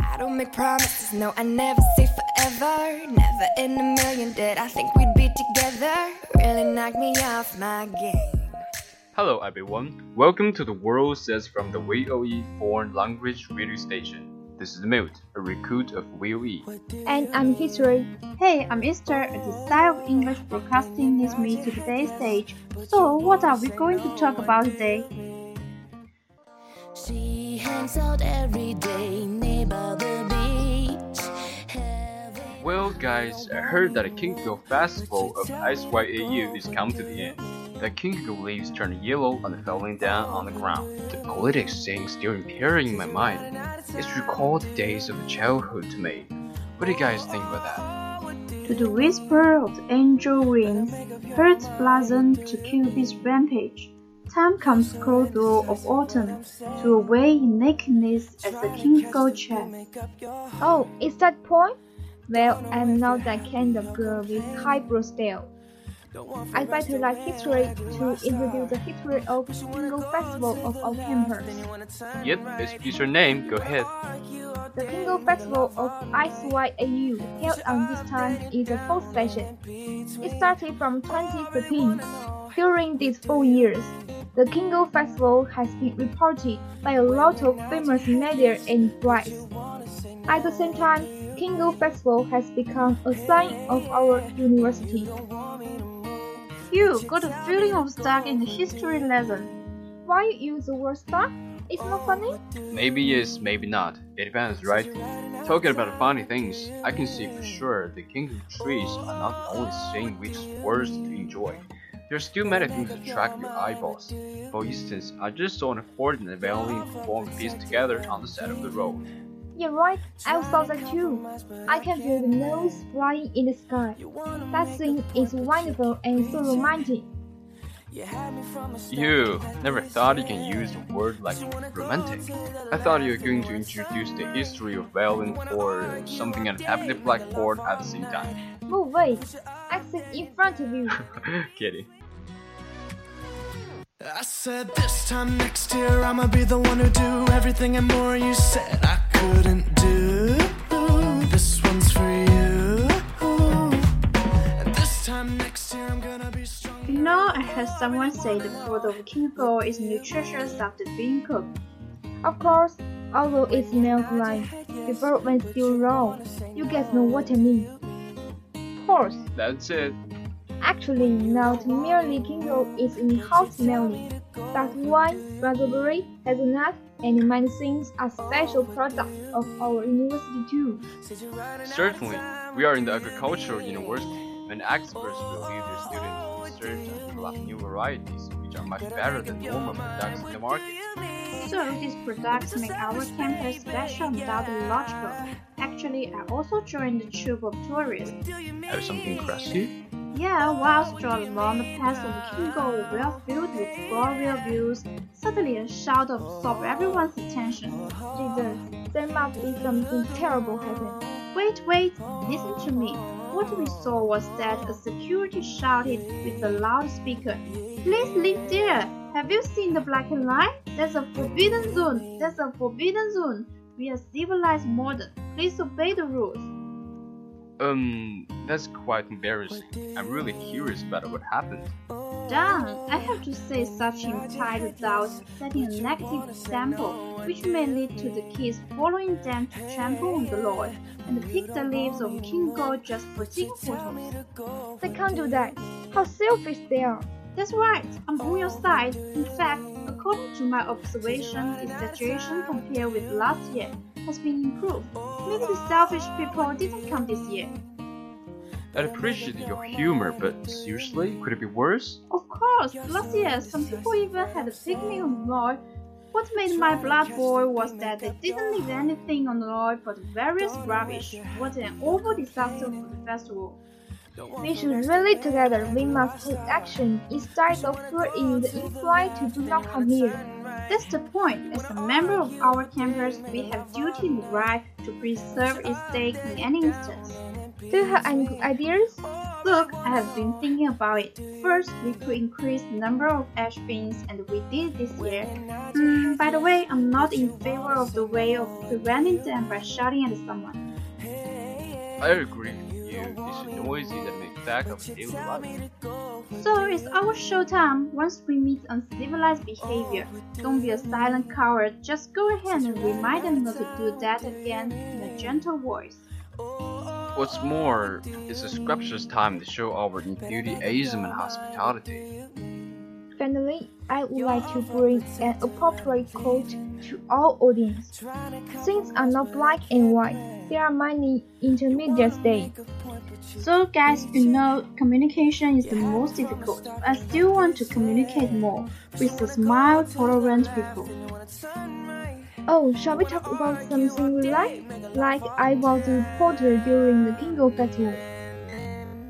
I don't make promises, no, I never say forever. Never in a million did I think we'd be together. Really knocked me off my game. Hello everyone, welcome to the World Says from the VOE Foreign Language Radio Station. This is Milt, a recruit of VOE. And I'm History. Hey, I'm Esther. The style of English broadcasting leads me to today's stage. So, what are we going to talk about today? She hangs out every day near the beach. Well guys, I heard that the Ginkgo Festival of SYAU is come to the end. The King Ginkgo leaves turn yellow and falling down on the ground. The politics thing still appearing in my mind. It's recalled days of childhood to me. What do you guys think about that? To the whisper of the angel wings, herds blossom to Cupid's rampage. Time comes cold through of autumn, to away in nakedness as the king go check. Oh, is that point? Well, I'm not that kind of girl with high highbrow style. I better like history to introduce the history of Ginkgo Festival of our campus. Yep, it's your name, go ahead. The Ginkgo Festival of SYAU held on this time is the fourth session. It started from 2013. During these four years, the Ginkgo Festival has been reported by a lot of famous media and press. At the same time, Ginkgo Festival has become a sign of our university. You got a feeling of stuck in the history lesson. Why you use the word stuck? It's not funny? Maybe yes, maybe not. It depends, right? Talking about funny things, I can see for sure the ginkgo trees are not the only thing which is worth to enjoy. There are still many things that attract your eyeballs. For instance, I just saw an horse and violin perform piece together on the side of the road. You're right, I saw that too. I can feel the nose flying in the sky. That scene is wonderful and so romantic. You never thought you can use a word like romantic. I thought you were going to introduce the history of violin or something and tap the blackboard at the same time. Move away. I sit in front of you. Kidding. I said this time next year I'ma be the one who do everything and more you said I someone said the food of ginkgo is nutritious after being cooked. Of course, although it smells like before when still raw, you guys know what I mean. Of course, That's it. actually not merely ginkgo is in hot smelling, but wine, raspberry, hazelnut, and many things are special products of our university too. Certainly, we are in the agricultural university, and experts will lead their students to research and develop new varieties, which are much better than normal products in the market. So these products make our campus special and doubly logical. Actually, I also joined the troop of tourists. Have something crazy? Yeah, while strolling along the path of ginkgo, well filled with glorious views, suddenly a shout absorbed everyone's attention. Jesus, there must be something terrible happen. Wait, wait, listen to me. What we saw was that a security shouted with a loudspeaker, Please leave there! Have you seen the black line? That's a forbidden zone! That's a forbidden zone! We are civilized modern. Please obey the rules. Um, that's quite embarrassing. I'm really curious about what happened. Darn, I have to say such implied doubts setting a negative example, which may lead to the kids following them to trample on the Lord and pick the leaves of ginkgo just for taking photos. They can't do that. How selfish they are. That's right, I'm on your side. In fact, according to my observation, the situation compared with last year has been improved. Maybe the selfish people didn't come this year. I appreciate your humor, but seriously, could it be worse? Of course, last year some people even had a picnic on the Lord. What made my blood boil was that they didn't leave anything on the Lord but various rubbish. What an awful disaster for the festival. We should rally together. We must take action instead of threatening the in-flight to do not come here. That's the point. As a member of our campus, we have duty and right to preserve its state in any instance. Do you have any good ideas? Look, I have been thinking about it. First, we could increase the number of ash bins, and we did this year. Mm, by the way, I'm not in favor of the way of preventing them by shouting at someone. I agree with you. It's noisy that makes back of daily life. So it's our showtime. Once we meet uncivilized behavior, don't be a silent coward. Just go ahead and remind them not to do that again in a gentle voice. What's more, it's a sculpture's time to show our enthusiasm and hospitality. Finally, I would like to bring an appropriate quote to our audience. Things are not black and white. There are many intermediate states. So, guys, you know, communication is the most difficult. I still want to communicate more with the smile, tolerant people. Oh, shall we talk about something we like? Like I was a reporter during the Ginkgo Festival.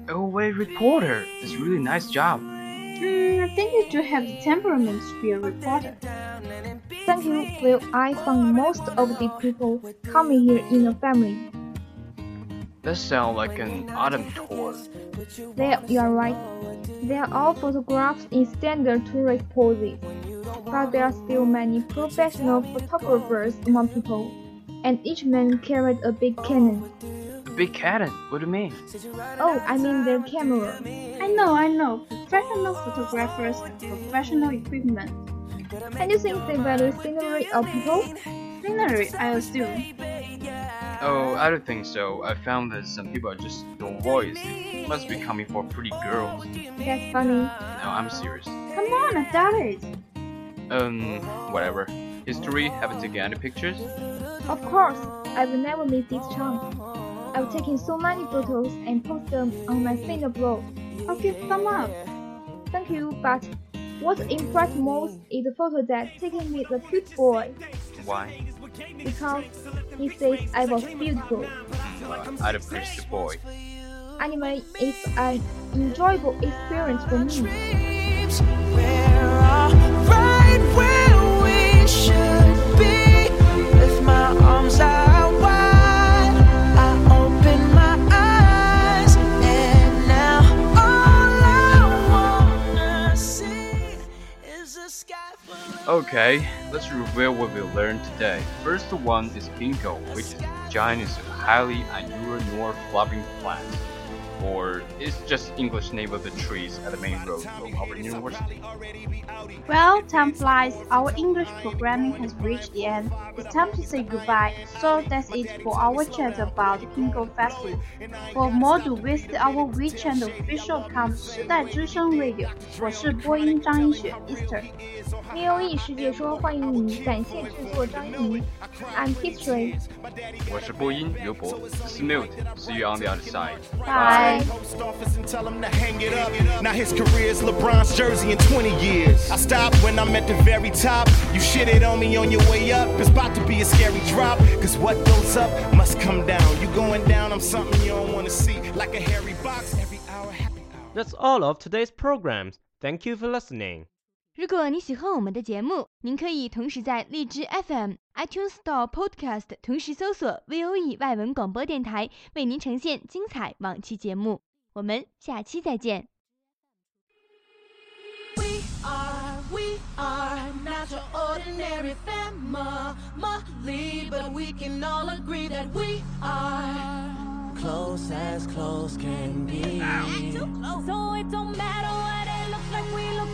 Oh, wait, reporter. That's a really nice job. Hmm, I think you do have the temperament to be a reporter. Thank you. Well, I found most of the people coming here in a family. That sounds like an autumn tour. There, you are right. They are all photographs in standard tourist poses. But there are still many professional photographers among people, and each man carried a big cannon. A big cannon? What do you mean? Oh, I mean their camera. I know, I know. Professional photographers have professional equipment. And you think they value scenery or people? Scenery, I assume. Oh, I don't think so. I found that some people are just don't voice. They must be coming for pretty girls. That's funny. No, I'm serious. Come on, I doubt it. Um, whatever. History, haven't taken any pictures? Of course, I will never miss this chance. I've taken so many photos and post them on my Sina blog. I'll give thumb up. Thank you, but what impressed most is the photo that taken with the cute boy. Why? Because he says I was beautiful. Well, I'd appreciate the boy. Anyway, it's an enjoyable experience for me. Okay, let's reveal what we learned today. First one is ginkgo, which is the genus of highly unusual nor flowering plants or it's just English name of the trees at the main road of our university. Well, time flies. Our English programming has reached the end. It's time to say goodbye. So that's it for our chat about Ginkgo Festival. For more do visit our WeChat official account 时代之声 Radio。我是播音张一雪 Easter。New I'm see you on the other side. Bye. post office and tell him to hang it up. Now his career is LeBron's jersey in 20 years. I stopped when I'm at the very top. You shitted on me on your way up. It's about to be a scary drop. Cause what goes up must come down. You going down, I'm something you don't wanna see. Like a hairy box every hour, happy hour. That's all of today's programs. Thank you for listening. 如果你喜欢我们的节目，您可以同时在荔枝 FM、 iTunes Store、Podcast 同时搜索 VOE 外文广播电台，为您呈现精彩往期节目。我们下期再见。We are, we are not your ordinary family, but we can all agree that we are close as close can be. So it don't matter what it looks like, we look